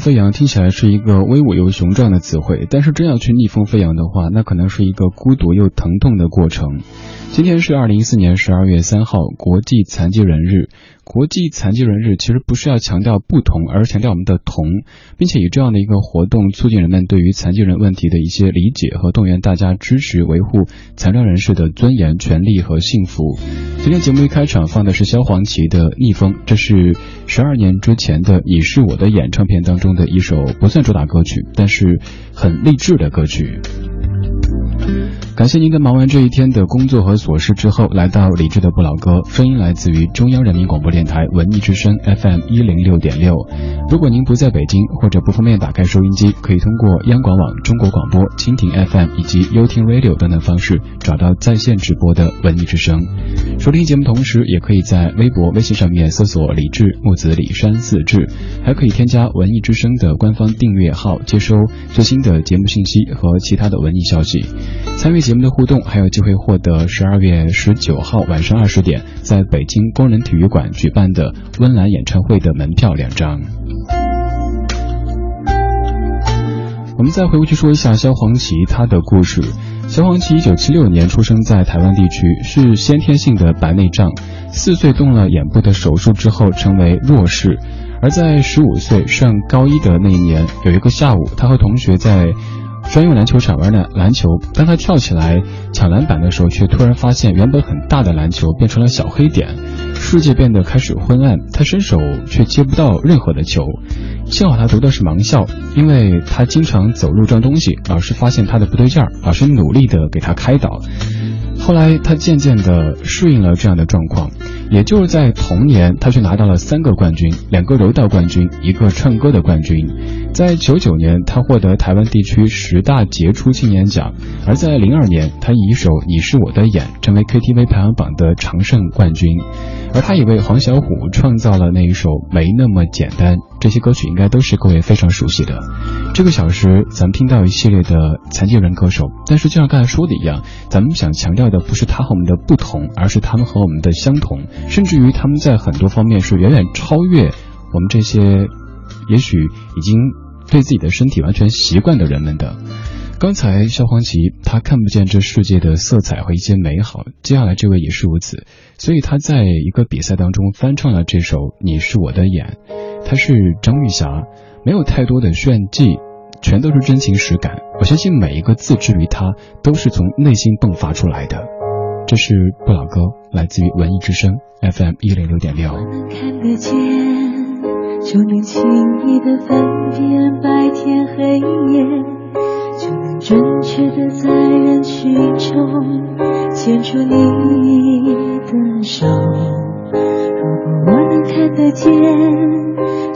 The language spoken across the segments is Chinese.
飞扬听起来是一个威武又雄壮的词汇，但是真要去逆风飞扬的话，那可能是一个孤独又疼痛的过程。今天是二零一四年十二月三号，国际残疾人日。国际残疾人日其实不是要强调不同，而是强调我们的同，并且以这样的一个活动促进人们对于残疾人问题的一些理解和动员大家支持维护残障人士的尊严、权利和幸福。今天节目一开场放的是萧煌奇的《逆风》，这是十二年之前的《你是我的眼》唱片当中的一首不算主打歌曲，但是很励志的歌曲。感谢您在忙完这一天的工作和琐事之后，来到理智的不老歌，声音来自于中央人民广播电台文艺之声 FM 一零六点六。如果您不在北京或者不方便打开收音机，可以通过央广网、中国广播、蜻蜓 FM 以及优听 Radio 等等方式找到在线直播的文艺之声。收听节目同时，也可以在微博、微信上面搜索“李志木子李山四志”，还可以添加文艺之声的官方订阅号，接收最新的节目信息和其他的文艺消息。参与节目的互动，还有机会获得十二月十九号晚上二十点在北京工人体育馆举办的温岚演唱会的门票两张。我们再回过去说一下萧煌奇他的故事。萧煌奇一九七六年出生在台湾地区，是先天性的白内障，四岁动了眼部的手术之后成为弱视，而在十五岁上高一的那一年，有一个下午，他和同学在。专用篮球场玩的篮球，当他跳起来抢篮板的时候，却突然发现原本很大的篮球变成了小黑点，世界变得开始昏暗。他伸手却接不到任何的球，幸好他读的是盲校，因为他经常走路撞东西，老师发现他的不对劲儿，老师努力的给他开导。后来他渐渐的适应了这样的状况，也就是在同年，他却拿到了三个冠军，两个柔道冠军，一个唱歌的冠军。在九九年，他获得台湾地区十大杰出青年奖；而在零二年，他以一首《你是我的眼》成为 KTV 排行榜的常胜冠军。而他也为黄小琥创造了那一首《没那么简单》。这些歌曲应该都是各位非常熟悉的。这个小时，咱们听到一系列的残疾人歌手，但是就像刚才说的一样，咱们想强调的不是他和我们的不同，而是他们和我们的相同，甚至于他们在很多方面是远远超越我们这些。也许已经对自己的身体完全习惯的人们的。刚才萧煌奇他看不见这世界的色彩和一些美好，接下来这位也是如此，所以他在一个比赛当中翻唱了这首《你是我的眼》，他是张玉霞，没有太多的炫技，全都是真情实感。我相信每一个字之于他都是从内心迸发出来的。这是不老歌，来自于文艺之声 FM 一零六点六。就能轻易的分辨白天黑夜，就能准确的在人群中牵出你的手。如果我能看得见，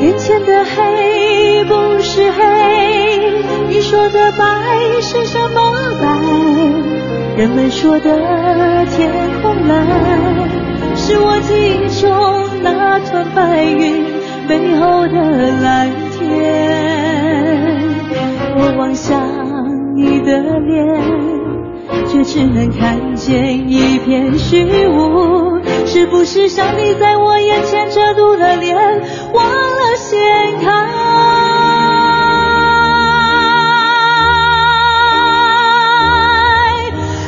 眼前的黑不是黑，你说的白是什么白？人们说的天空蓝，是我记忆中那团白云。背后的蓝天，我望向你的脸，却只能看见一片虚无。是不是上帝在我眼前遮住了脸，忘了掀开？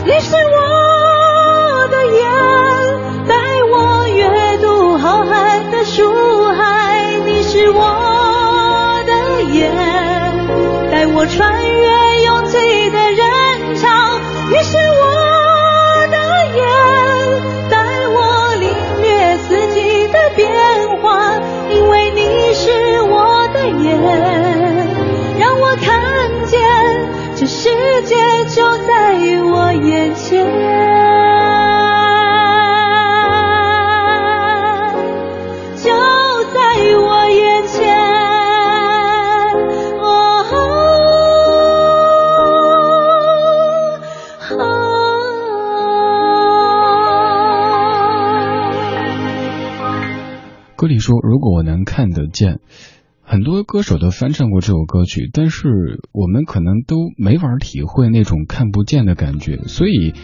你是我的眼，带我阅读浩瀚的书海。你是我的眼，带我穿越。见，很多歌手都翻唱过这首歌曲，但是我们可能都没法体会那种看不见的感觉。所以，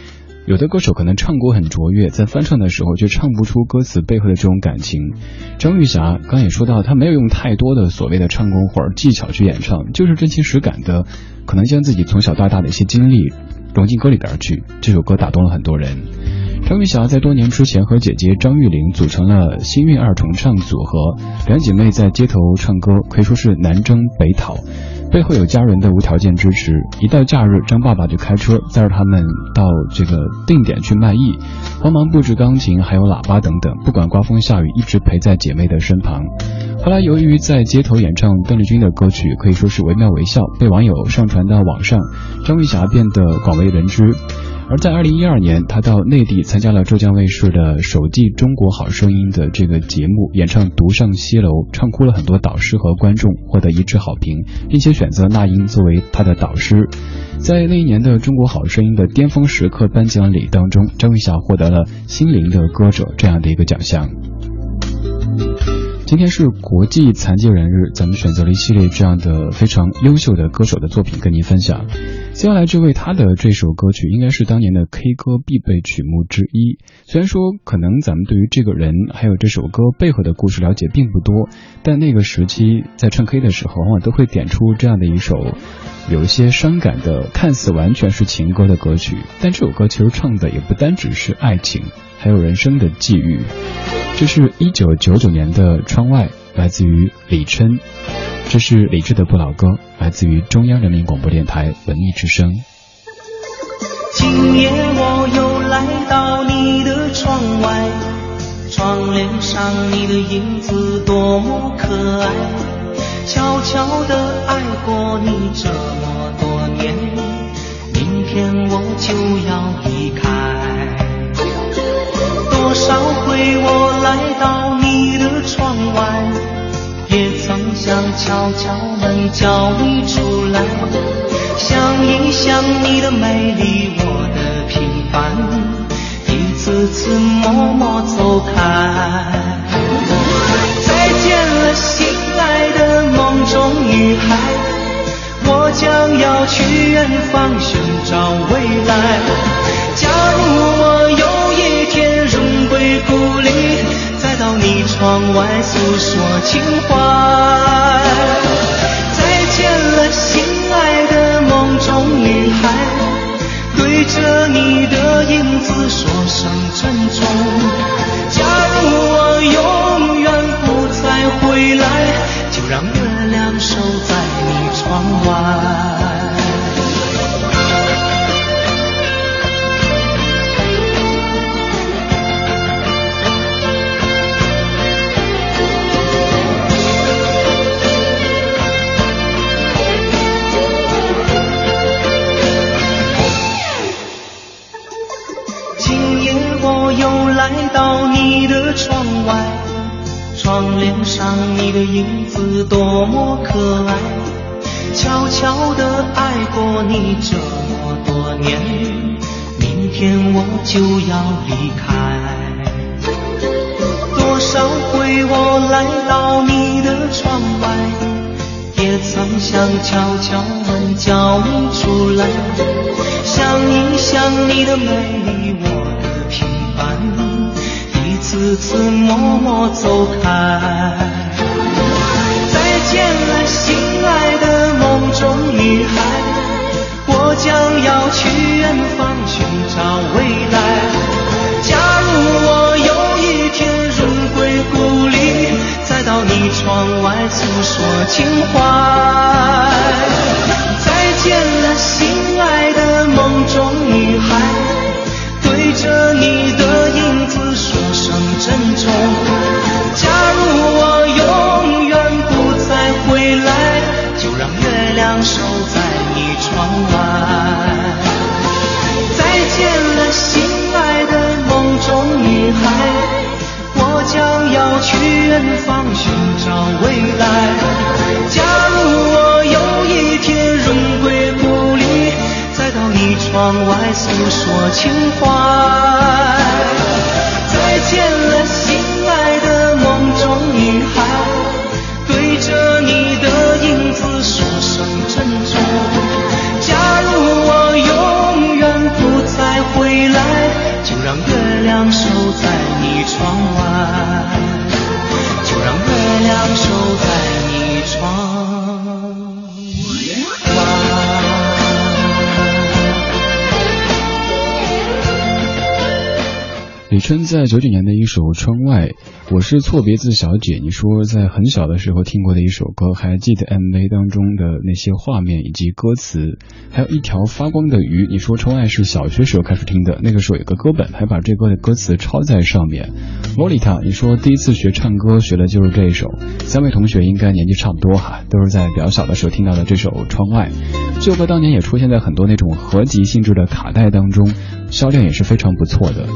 有的歌手可能唱过很卓越，在翻唱的时候却唱不出歌词背后的这种感情。张玉霞刚也说到，她没有用太多的所谓的唱功或者技巧去演唱，就是真情实感的，可能将自己从小到大的一些经历。”融进歌里边去。这首歌打动了很多人。张玉霞在多年之前和姐姐张玉玲组成了幸运二重唱组合，两姐妹在街头唱歌，可以说是南征北讨。背后有家人的无条件支持，一到假日，张爸爸就开车载着他们到这个定点去卖艺，帮忙布置钢琴，还有喇叭等等，不管刮风下雨，一直陪在姐妹的身旁。后来由于在街头演唱邓丽君的歌曲，可以说是惟妙惟肖，被网友上传到网上，张玉霞变得广为人知。而在二零一二年，他到内地参加了浙江卫视的首季《中国好声音》的这个节目，演唱《独上西楼》，唱哭了很多导师和观众，获得一致好评，并且选择那英作为他的导师。在那一年的《中国好声音》的巅峰时刻颁奖礼当中，张玉霞获得了“心灵的歌者”这样的一个奖项。今天是国际残疾人日，咱们选择了一系列这样的非常优秀的歌手的作品跟您分享。接下来这位他的这首歌曲应该是当年的 K 歌必备曲目之一。虽然说可能咱们对于这个人还有这首歌背后的故事了解并不多，但那个时期在唱 K 的时候，往往都会点出这样的一首有一些伤感的，看似完全是情歌的歌曲。但这首歌其实唱的也不单只是爱情，还有人生的际遇。这是一九九九年的《窗外》，来自于李琛。这是李志的不老歌，来自于中央人民广播电台文艺之声。今夜我又来到你的窗外，窗帘上你的影子多么可爱，悄悄的爱过你这么多年，明天我就要离想敲敲门叫你出来，想一想你的美丽，我的平凡，一次次默默走开。再见了，心爱的梦中女孩，我将要去远方寻找未来。假如我有一天荣归故里，到你窗外诉说情怀。再见了，心爱的梦中女孩，对着你的影子说声珍重。假如我永远不再回来，就让月亮守在你窗外。窗帘上你的影子多么可爱，悄悄地爱过你这么多年，明天我就要离开。多少回我来到你的窗外，也曾想敲敲门叫你出来，想一想你的美丽，次次默默走开。再见了，心爱的梦中女孩，我将要去远方寻找未来。假如我有一天荣归故里，再到你窗外诉说情怀。再见了，心爱的梦中女孩，珍重。假如我永远不再回来，就让月亮守在你窗外。再见了，心爱的梦中女孩，我将要去远方寻找未来。假如我有一天荣归故里，再到你窗外诉说情怀。在九九年的一首《窗外》，我是错别字小姐。你说在很小的时候听过的一首歌，还记得 MV 当中的那些画面以及歌词，还有一条发光的鱼。你说《窗外》是小学时候开始听的，那个时候有个歌本，还把这歌的歌词抄在上面。洛丽塔，你说第一次学唱歌学的就是这一首。三位同学应该年纪差不多哈，都是在比较小的时候听到的这首《窗外》。这首歌当年也出现在很多那种合集性质的卡带当中，销量也是非常不错的。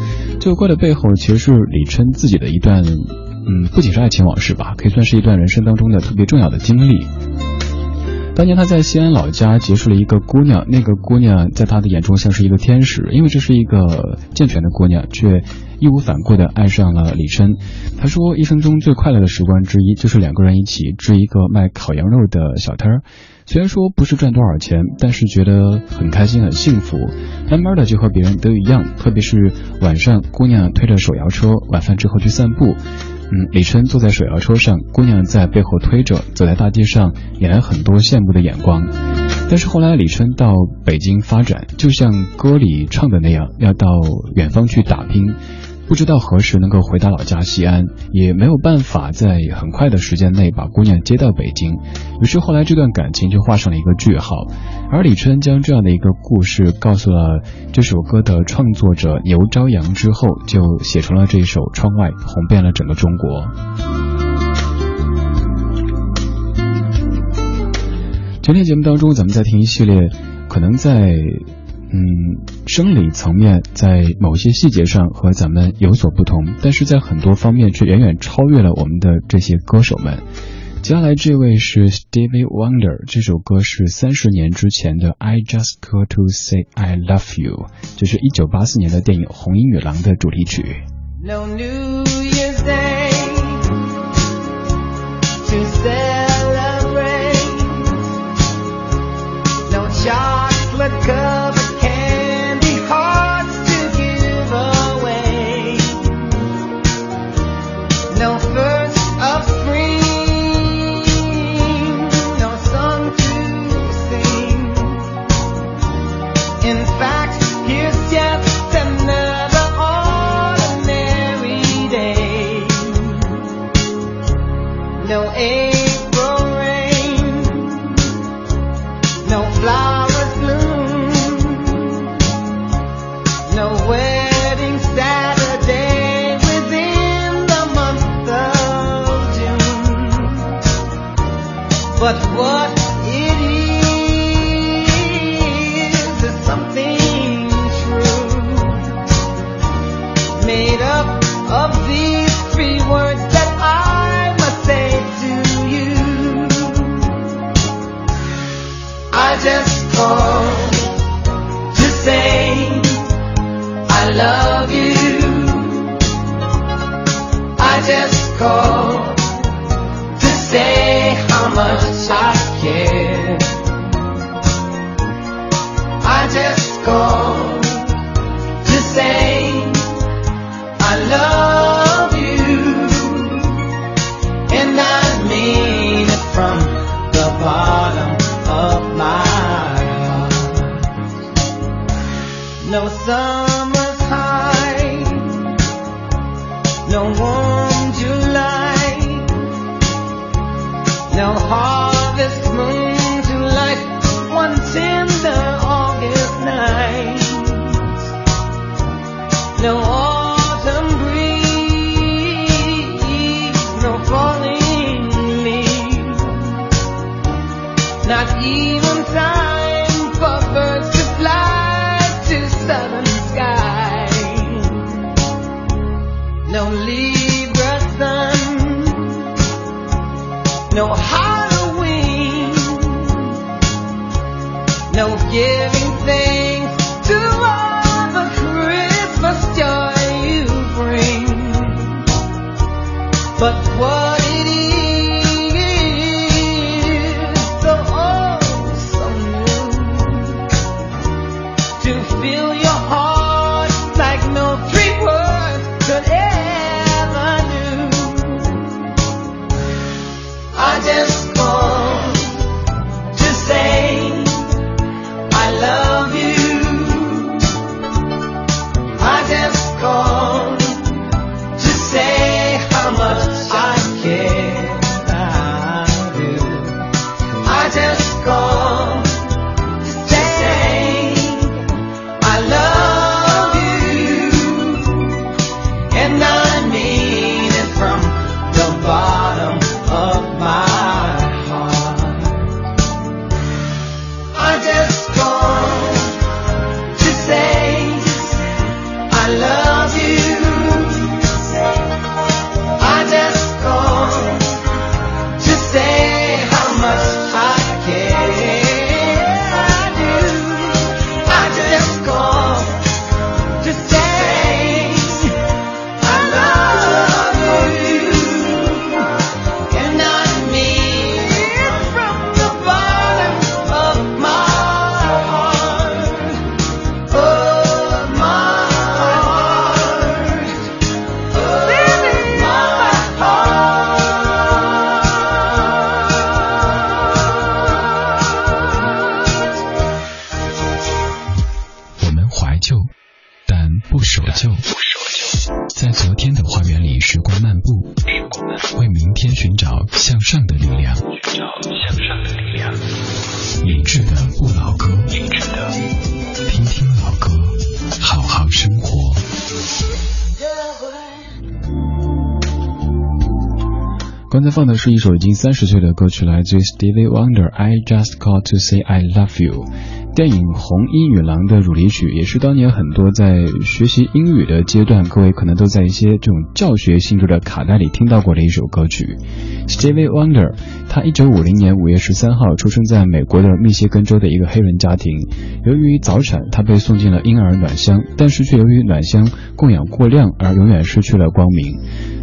这首歌的背后其实是李琛自己的一段，嗯，不仅是爱情往事吧，可以算是一段人生当中的特别重要的经历。当年他在西安老家结识了一个姑娘，那个姑娘在他的眼中像是一个天使，因为这是一个健全的姑娘，却义无反顾地爱上了李琛。他说，一生中最快乐的时光之一就是两个人一起支一个卖烤羊肉的小摊儿。虽然说不是赚多少钱，但是觉得很开心很幸福。慢慢的就和别人都一样，特别是晚上，姑娘推着手摇车，晚饭之后去散步。嗯，李春坐在手摇车上，姑娘在背后推着，走在大街上，引来很多羡慕的眼光。但是后来李春到北京发展，就像歌里唱的那样，要到远方去打拼。不知道何时能够回到老家西安，也没有办法在很快的时间内把姑娘接到北京，于是后来这段感情就画上了一个句号。而李春将这样的一个故事告诉了这首歌的创作者牛朝阳之后，就写成了这一首《窗外》，红遍了整个中国。今天节目当中，咱们在听一系列，可能在。嗯，生理层面在某些细节上和咱们有所不同，但是在很多方面却远远超越了我们的这些歌手们。接下来这位是 Stevie Wonder，这首歌是三十年之前的《I Just Call to Say I Love You》，就是一九八四年的电影《红衣女郎》的主题曲。No New Year's Day. 是一首已经三十岁的歌曲，来自于 Stevie Wonder，《I Just Called to Say I Love You》。电影《红衣女郎》的主题曲，也是当年很多在学习英语的阶段，各位可能都在一些这种教学性质的卡带里听到过的一首歌曲。Stevie Wonder，他一九五零年五月十三号出生在美国的密歇根州的一个黑人家庭。由于早产，他被送进了婴儿暖箱，但是却由于暖箱供氧过量而永远失去了光明。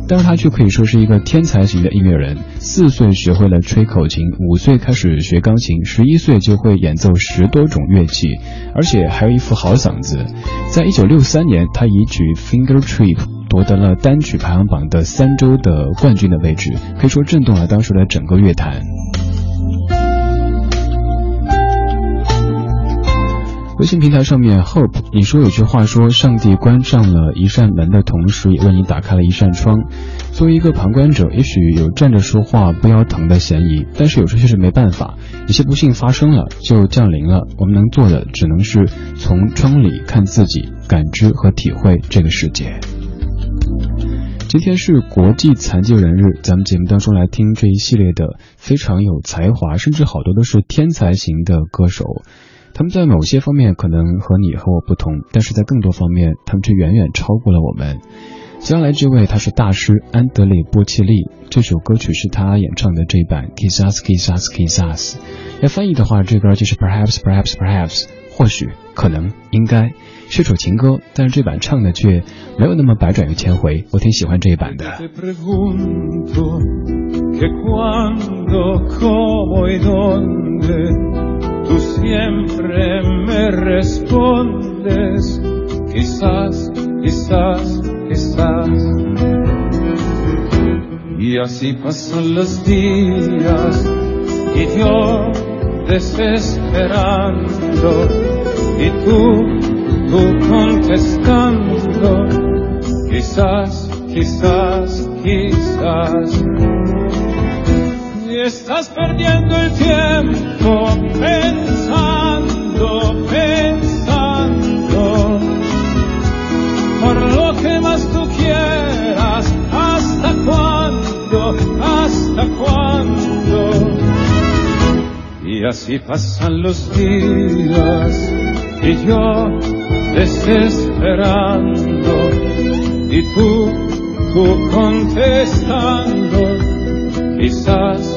但是他却可以说是一个天才型的音乐人。四岁学会了吹口琴，五岁开始学钢琴，十一岁就会演奏十多种乐器，而且还有一副好嗓子。在一九六三年，他以曲《Finger Trip》夺得了单曲排行榜的三周的冠军的位置，可以说震动了当时的整个乐坛。微信平台上面，Hope，你说有句话说，上帝关上了一扇门的同时，也为你打开了一扇窗。作为一个旁观者，也许有站着说话不腰疼的嫌疑，但是有时却是没办法，有些不幸发生了就降临了，我们能做的只能是从窗里看自己，感知和体会这个世界。今天是国际残疾人日，咱们节目当中来听这一系列的非常有才华，甚至好多都是天才型的歌手。他们在某些方面可能和你和我不同，但是在更多方面，他们却远远超过了我们。接下来这位他是大师安德烈波切利，这首歌曲是他演唱的这一版 Kiss Us Kiss Us Kiss Us。要翻译的话，这歌就是 Perhaps Perhaps Perhaps，或许可能应该是首情歌，但是这版唱的却没有那么百转又千回，我挺喜欢这一版的。Tú siempre me respondes, quizás, quizás, quizás. Y así pasan los días y yo desesperando y tú, tú contestando quizás, quizás, quizás. Estás perdiendo el tiempo pensando, pensando, por lo que más tú quieras, hasta cuándo, hasta cuándo. Y así pasan los días y yo desesperando y tú, tú contestando, quizás,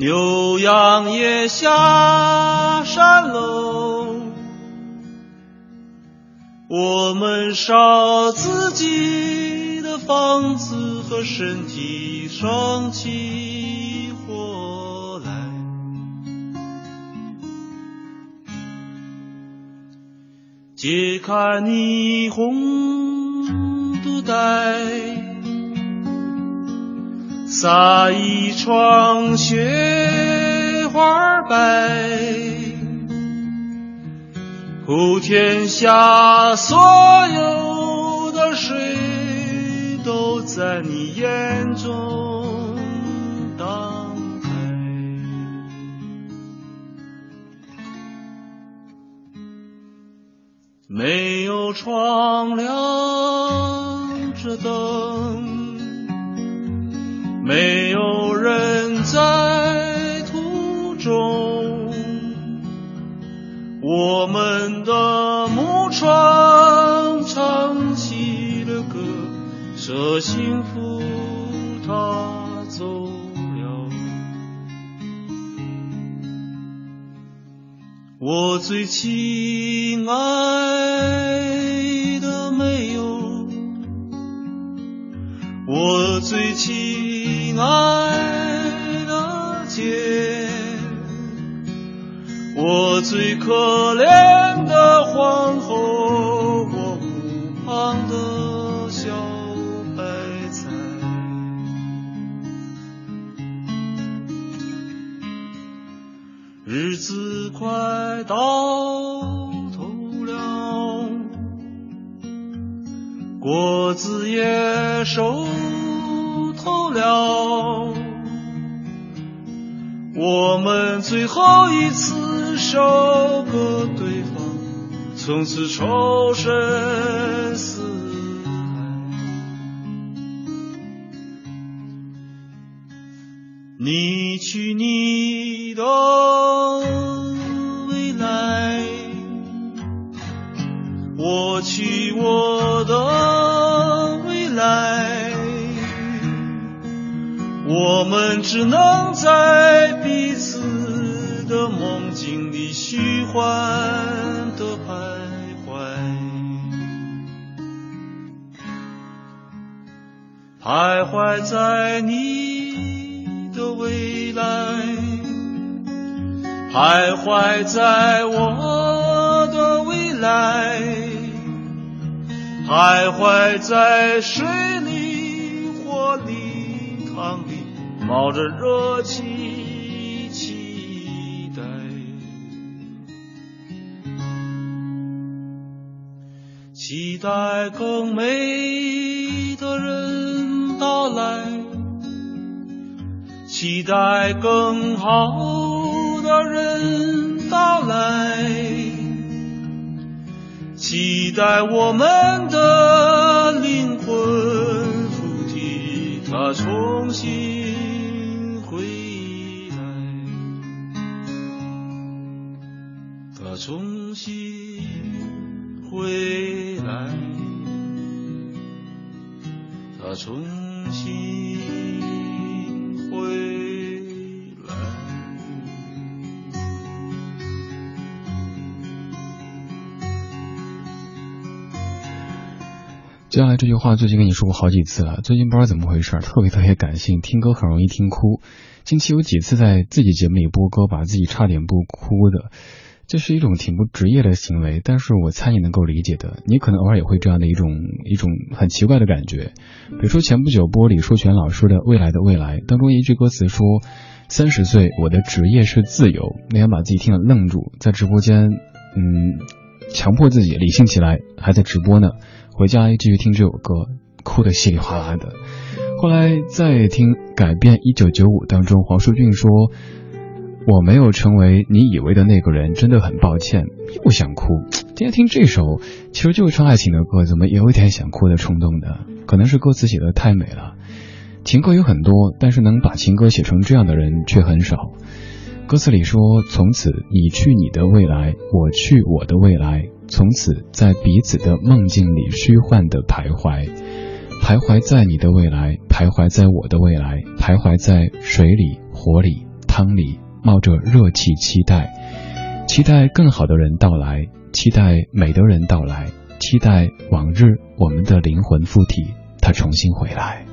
牛羊也下山喽，我们烧自己的房子和身体，生起火来。解开霓虹肚带，撒一床雪花白，普天下所有的水都在你眼中荡开。没有窗亮着灯，没有人在途中，我们的木船唱起了歌，这幸福它走了。我最亲爱的没有，我最亲亲爱的姐，我最可怜的皇后，我湖旁的小白菜。日子快到头了，果子也熟透了，我们最后一次收割对方，从此仇深似海。你去你的未来，我去我我们只能在彼此的梦境里虚幻的徘徊。徘徊在你的未来，徘徊在我的未来，徘徊在水冒着热气期待。期待更美的人到来，期待更好的人到来，期待我们的灵重新回来。接下来这句话最近跟你说过好几次了，最近不知道怎么回事，特别特别感性，听歌很容易听哭。近期有几次在自己节目里播歌，把自己差点不哭的，这是一种挺不职业的行为，但是我猜你能够理解的。你可能偶尔也会这样的一种一种很奇怪的感觉。比如说前不久播李树全老师的《未来的未来》当中一句歌词说：“三十岁，我的职业是自由。”那天把自己听了愣住，在直播间，嗯，强迫自己理性起来，还在直播呢。回家继续听这首歌，哭得稀里哗啦的。后来在听《改变一九九五》当中，黄舒骏说：“我没有成为你以为的那个人，真的很抱歉。”又想哭。今天听这首，其实就是唱爱情的歌，怎么也有一点想哭的冲动的？可能是歌词写的太美了。情歌有很多，但是能把情歌写成这样的人却很少。歌词里说：“从此你去你的未来，我去我的未来。”从此在彼此的梦境里虚幻的徘徊，徘徊在你的未来，徘徊在我的未来，徘徊在水里、火里、汤里，冒着热气，期待，期待更好的人到来，期待美的人到来，期待往日我们的灵魂附体，他重新回来。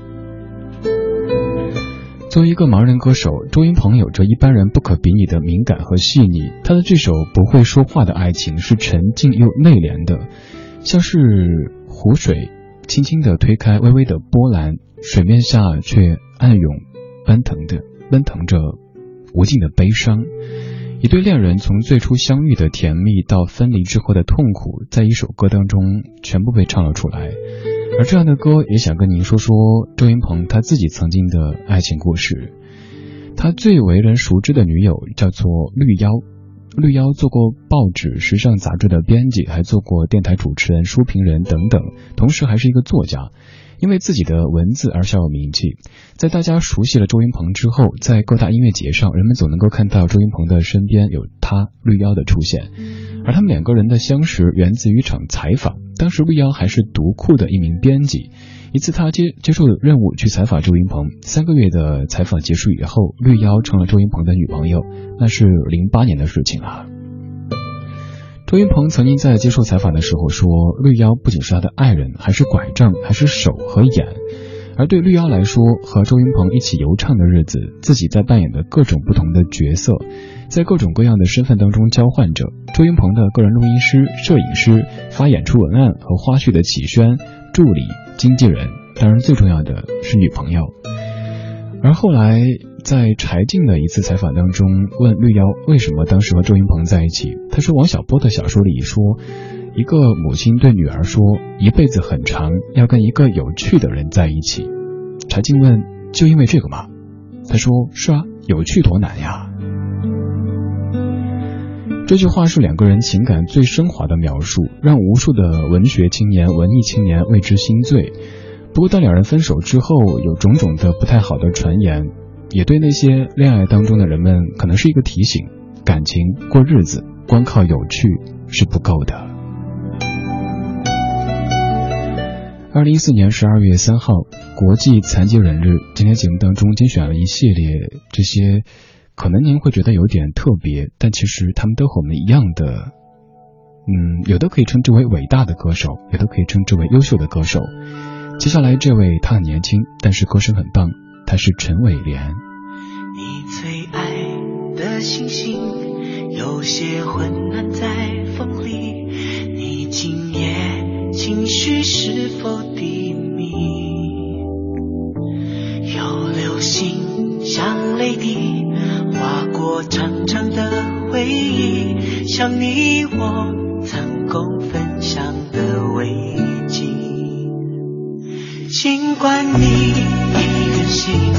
作为一个盲人歌手，周云鹏有着一般人不可比拟的敏感和细腻。他的这首不会说话的爱情是沉静又内敛的，像是湖水轻轻地推开微微的波澜，水面下却暗涌奔腾的奔腾着无尽的悲伤。一对恋人从最初相遇的甜蜜到分离之后的痛苦，在一首歌当中全部被唱了出来。而这样的歌也想跟您说说周云鹏他自己曾经的爱情故事。他最为人熟知的女友叫做绿妖，绿妖做过报纸、时尚杂志的编辑，还做过电台主持人、书评人等等，同时还是一个作家。因为自己的文字而小有名气，在大家熟悉了周云鹏之后，在各大音乐节上，人们总能够看到周云鹏的身边有他绿妖的出现。而他们两个人的相识源自于一场采访，当时绿妖还是读库的一名编辑。一次他接接受任务去采访周云鹏，三个月的采访结束以后，绿妖成了周云鹏的女朋友，那是零八年的事情了。周云鹏曾经在接受采访的时候说，绿妖不仅是他的爱人，还是拐杖，还是手和眼。而对绿妖来说，和周云鹏一起游唱的日子，自己在扮演的各种不同的角色，在各种各样的身份当中交换着。周云鹏的个人录音师、摄影师、发演出文案和花絮的启轩、助理、经纪人，当然最重要的是女朋友。而后来。在柴静的一次采访当中，问绿妖为什么当时和周云鹏在一起。他说王小波的小说里说，一个母亲对女儿说，一辈子很长，要跟一个有趣的人在一起。柴静问，就因为这个吗？他说是啊，有趣多难呀。这句话是两个人情感最升华的描述，让无数的文学青年、文艺青年为之心醉。不过当两人分手之后，有种种的不太好的传言。也对那些恋爱当中的人们，可能是一个提醒：感情过日子，光靠有趣是不够的。二零一四年十二月三号，国际残疾人日。今天节目当中精选了一系列这些，可能您会觉得有点特别，但其实他们都和我们一样的，嗯，有的可以称之为伟大的歌手，有的可以称之为优秀的歌手。接下来这位，他很年轻，但是歌声很棒。他是陈伟廉。你最爱的星星，有些昏暗在风里。你今夜情绪是否低迷？有流星像泪滴，划过长长的回忆，像你我曾共分享的危机。尽管你。心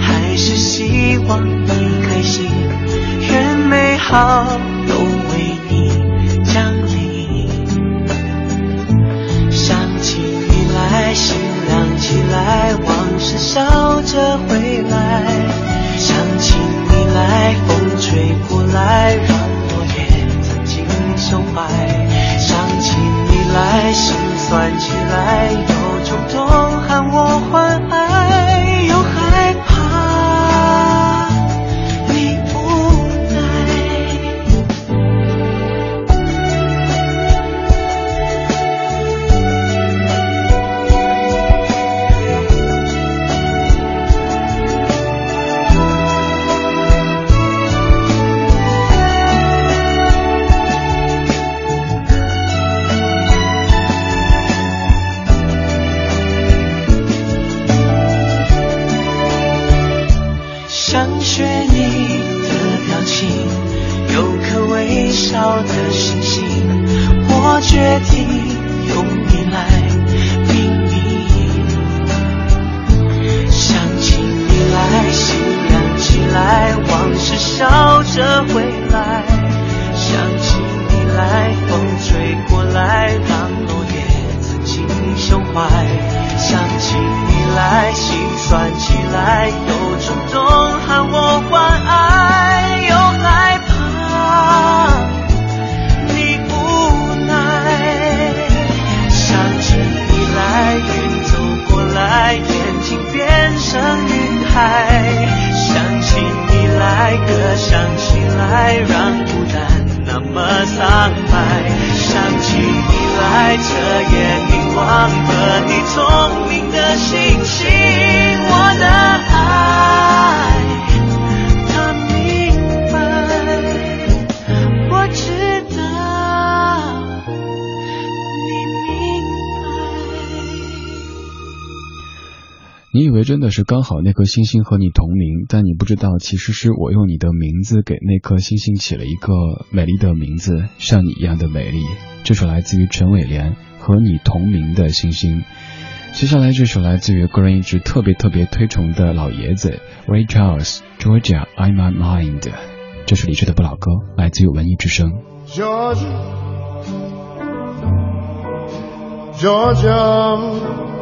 还是希望你开心，愿美好都为你降临。想起你来，心亮起来，往事笑着回来。想起你来，风吹过来，让我也曾经胸怀。想起你来，心酸起来，有种痛喊我欢爱。决定是刚好那颗星星和你同名，但你不知道，其实是我用你的名字给那颗星星起了一个美丽的名字，像你一样的美丽。这首来自于陈伟廉和你同名的星星。接下来这首来自于个人一直特别特别推崇的老爷子 Ray Charles，Georgia I'm My Mind。这是李志的不老歌，来自于文艺之声。Georgia, Georgia,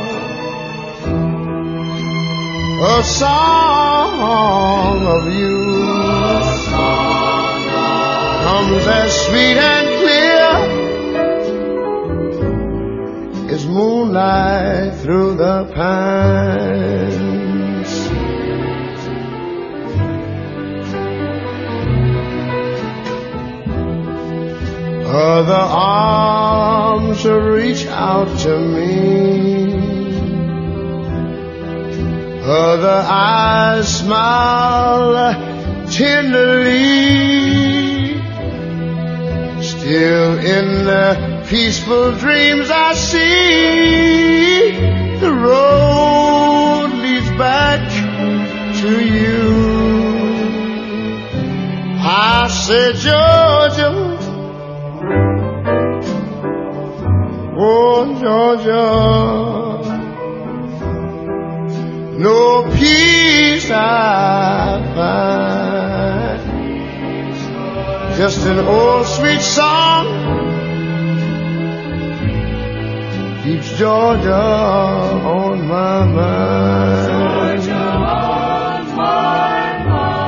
a song of you comes as sweet and clear as moonlight through the pines. Other arms reach out to me. Other eyes smile tenderly. Still in the peaceful dreams I see, the road leads back to you. I said, Georgia. Oh, Georgia, Just an old sweet song keeps Georgia on my mind. Georgia on my mind.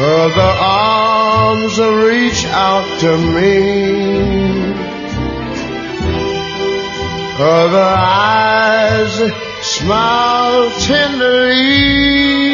Other arms reach out to me. Other eyes smile tenderly.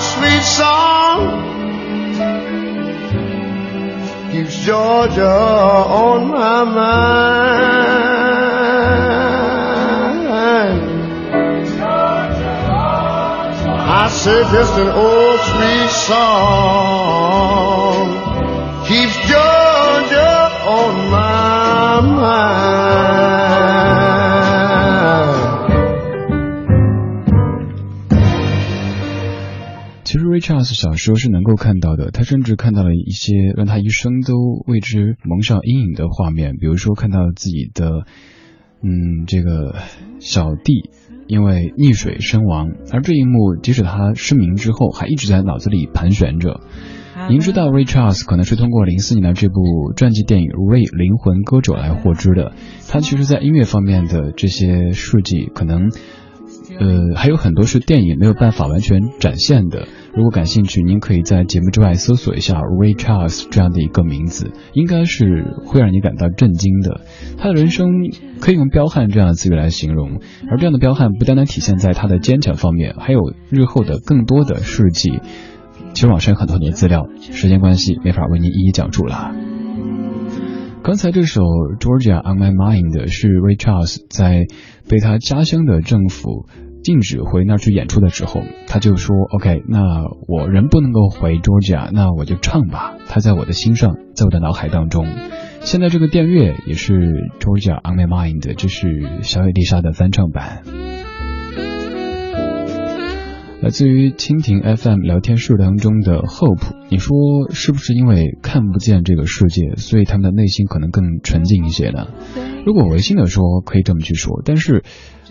sweet song keeps Georgia on my mind. I say just an old sweet song Charles 小时候是能够看到的，他甚至看到了一些让他一生都为之蒙上阴影的画面，比如说看到自己的，嗯，这个小弟因为溺水身亡，而这一幕即使他失明之后，还一直在脑子里盘旋着。您知道 Ray Charles 可能是通过零四年的这部传记电影《Ray 灵魂歌者》来获知的。他其实，在音乐方面的这些事迹，可能，呃，还有很多是电影没有办法完全展现的。如果感兴趣，您可以在节目之外搜索一下 Ray Charles 这样的一个名字，应该是会让你感到震惊的。他的人生可以用彪悍这样的词语来形容，而这样的彪悍不单单体现在他的坚强方面，还有日后的更多的事迹。其实网上有很多很多资料，时间关系没法为您一一讲述了。刚才这首《Georgia on My Mind》是 Ray Charles 在被他家乡的政府禁止回那儿去演出的时候，他就说：“OK，那我人不能够回 Georgia，那我就唱吧。他在我的心上，在我的脑海当中。现在这个电乐也是《Georgia on My Mind》，这是小野丽莎的翻唱版。”来自于蜻蜓 FM 聊天室当中的 Hope，你说是不是因为看不见这个世界，所以他们的内心可能更纯净一些呢？如果违心的说，可以这么去说。但是，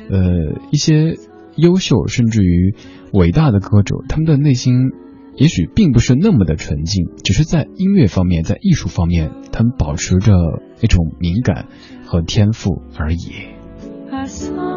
呃，一些优秀甚至于伟大的歌者，他们的内心也许并不是那么的纯净，只是在音乐方面，在艺术方面，他们保持着那种敏感和天赋而已。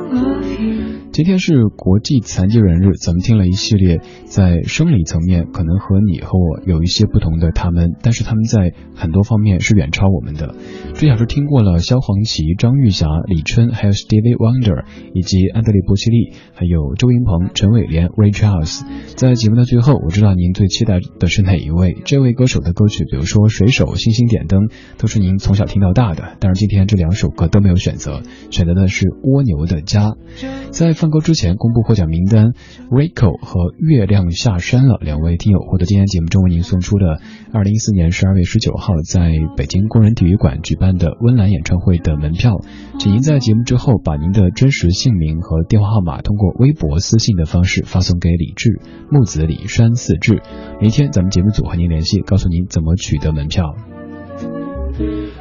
今天是国际残疾人日，咱们听了一系列在生理层面可能和你和我有一些不同的他们，但是他们在很多方面是远超我们的。这小时听过了萧煌奇、张玉霞、李春，还有 Stevie Wonder，以及安德里·波西利，还有周云鹏、陈伟廉、Ray Charles。在节目的最后，我知道您最期待的是哪一位？这位歌手的歌曲，比如说《水手》《星星点灯》，都是您从小听到大的。但是今天这两首歌都没有选择，选择的是《蜗牛的家》。在放歌之前公布获奖名单，Rico 和月亮下山了两位听友获得今天节目中为您送出的二零一四年十二月十九号在北京工人体育馆举办的温岚演唱会的门票，请您在节目之后把您的真实姓名和电话号码通过微博私信的方式发送给李志木子李山四志，明天咱们节目组和您联系，告诉您怎么取得门票。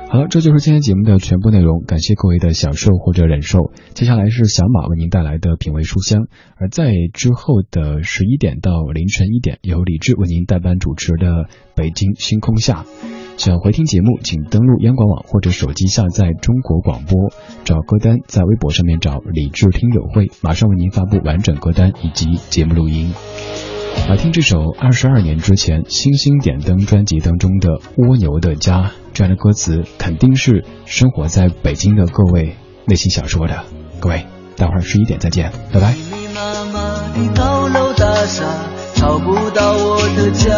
好了，这就是今天节目的全部内容。感谢各位的享受或者忍受。接下来是小马为您带来的品味书香，而在之后的十一点到凌晨一点，由李志为您代班主持的《北京星空下》。想回听节目，请登录央广网或者手机下载中国广播，找歌单，在微博上面找李志听友会，马上为您发布完整歌单以及节目录音。来听这首二十二年之前《星星点灯》专辑当中的《蜗牛的家》，这样的歌词肯定是生活在北京的各位内心想说的。各位，待会儿十一点再见，拜拜。密密麻麻的高楼大厦，找不到我的家。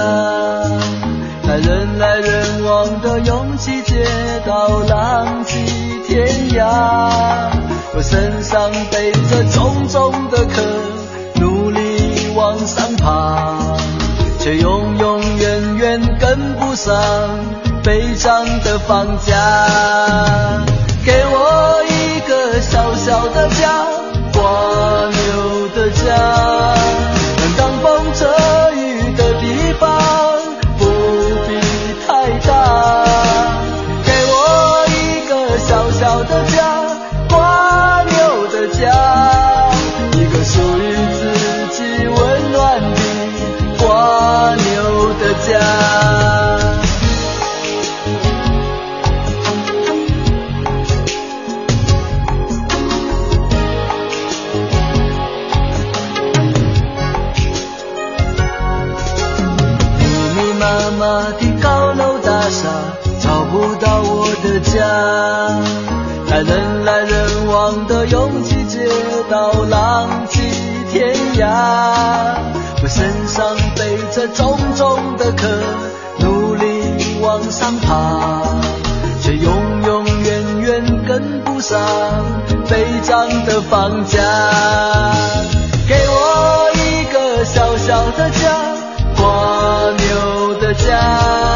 在人来人往的拥挤街道，浪迹天涯。我身上背着重重的壳，努力往上爬，却永永远远跟不上悲伤的房价。给我我身上背着重重的壳，努力往上爬，却永永远远跟不上飞涨的房价。给我一个小小的家。蜗牛的家，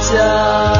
家。